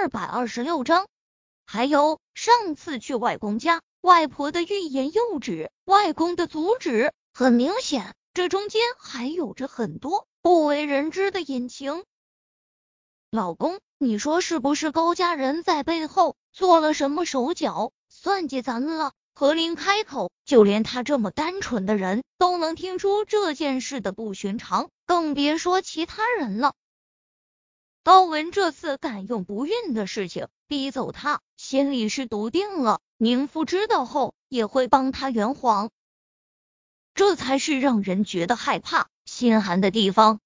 二百二十六章，还有上次去外公家，外婆的欲言又止，外公的阻止，很明显，这中间还有着很多不为人知的隐情。老公，你说是不是高家人在背后做了什么手脚，算计咱们了？何林开口，就连他这么单纯的人都能听出这件事的不寻常，更别说其他人了。高文这次敢用不孕的事情逼走他，心里是笃定了，宁父知道后也会帮他圆谎。这才是让人觉得害怕、心寒的地方。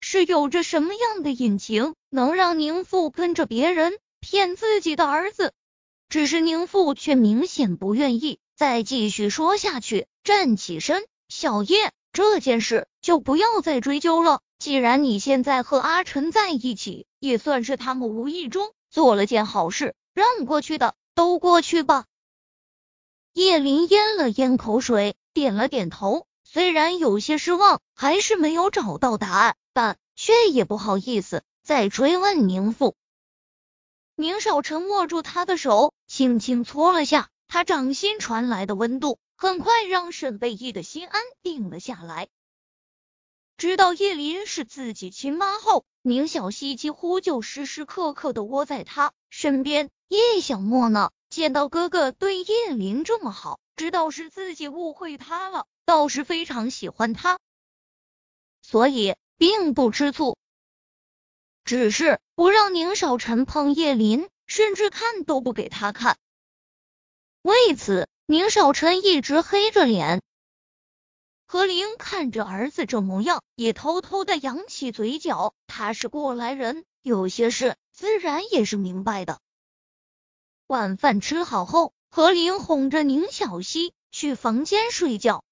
是有着什么样的隐情，能让宁父跟着别人骗自己的儿子？只是宁父却明显不愿意再继续说下去，站起身，小叶，这件事就不要再追究了。既然你现在和阿晨在一起，也算是他们无意中做了件好事，让过去的都过去吧。叶林咽了咽口水，点了点头，虽然有些失望，还是没有找到答案，但却也不好意思再追问宁父。宁少臣握住他的手，轻轻搓了下，他掌心传来的温度，很快让沈贝依的心安定了下来。知道叶林是自己亲妈后，宁小溪几乎就时时刻刻的窝在他身边。叶小莫呢，见到哥哥对叶林这么好，知道是自己误会他了，倒是非常喜欢他，所以并不吃醋，只是不让宁少臣碰叶林，甚至看都不给他看。为此，宁少臣一直黑着脸。何林看着儿子这模样，也偷偷的扬起嘴角。他是过来人，有些事自然也是明白的。晚饭吃好后，何林哄着宁小溪去房间睡觉。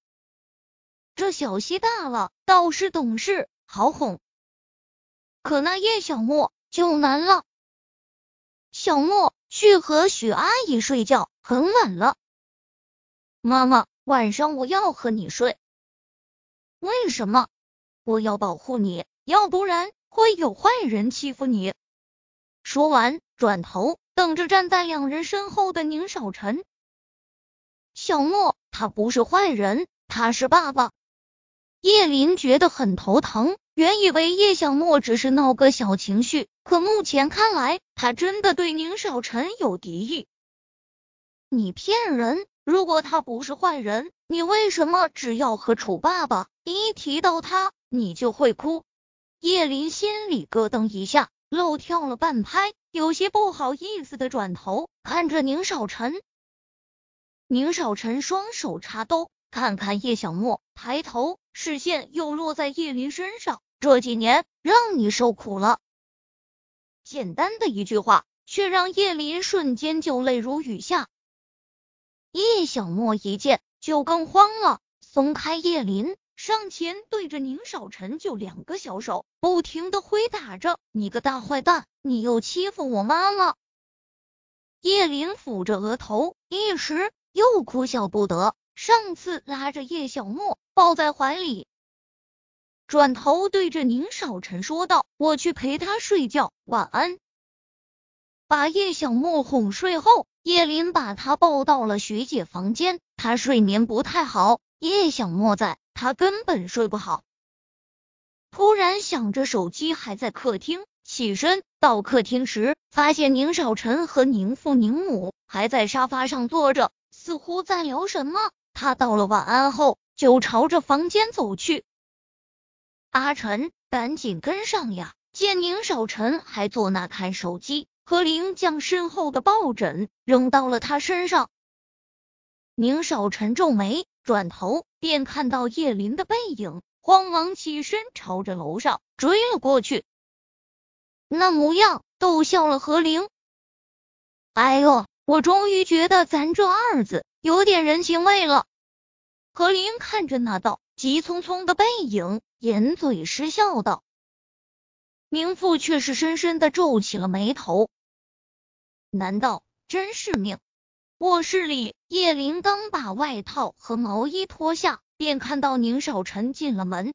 这小溪大了，倒是懂事，好哄。可那叶小莫就难了。小莫去和许阿姨睡觉，很晚了。妈妈，晚上我要和你睡。为什么？我要保护你，要不然会有坏人欺负你。说完，转头等着站在两人身后的宁少臣。小莫，他不是坏人，他是爸爸。叶林觉得很头疼，原以为叶小莫只是闹个小情绪，可目前看来，他真的对宁少臣有敌意。你骗人！如果他不是坏人，你为什么只要和楚爸爸一提到他，你就会哭？叶林心里咯噔一下，漏跳了半拍，有些不好意思的转头看着宁少臣。宁少臣双手插兜，看看叶小莫，抬头，视线又落在叶林身上。这几年让你受苦了。简单的一句话，却让叶林瞬间就泪如雨下。叶小莫一见就更慌了，松开叶林，上前对着宁少臣就两个小手，不停的挥打着：“你个大坏蛋，你又欺负我妈了！”叶林抚着额头，一时又哭笑不得。上次拉着叶小莫抱在怀里，转头对着宁少臣说道：“我去陪他睡觉，晚安。”把叶小莫哄睡后。叶林把他抱到了学姐房间，他睡眠不太好，叶小莫在，他根本睡不好。突然想着手机还在客厅，起身到客厅时，发现宁少臣和宁父宁母还在沙发上坐着，似乎在聊什么。他道了晚安后，就朝着房间走去。阿晨赶紧跟上呀！见宁少臣还坐那看手机。何林将身后的抱枕扔到了他身上，宁少臣皱眉，转头便看到叶林的背影，慌忙起身朝着楼上追了过去，那模样逗笑了何林。哎呦，我终于觉得咱这二子有点人情味了。何林看着那道急匆匆的背影，掩嘴失笑道。宁父却是深深的皱起了眉头。难道真是命？卧室里，叶林刚把外套和毛衣脱下，便看到宁少臣进了门。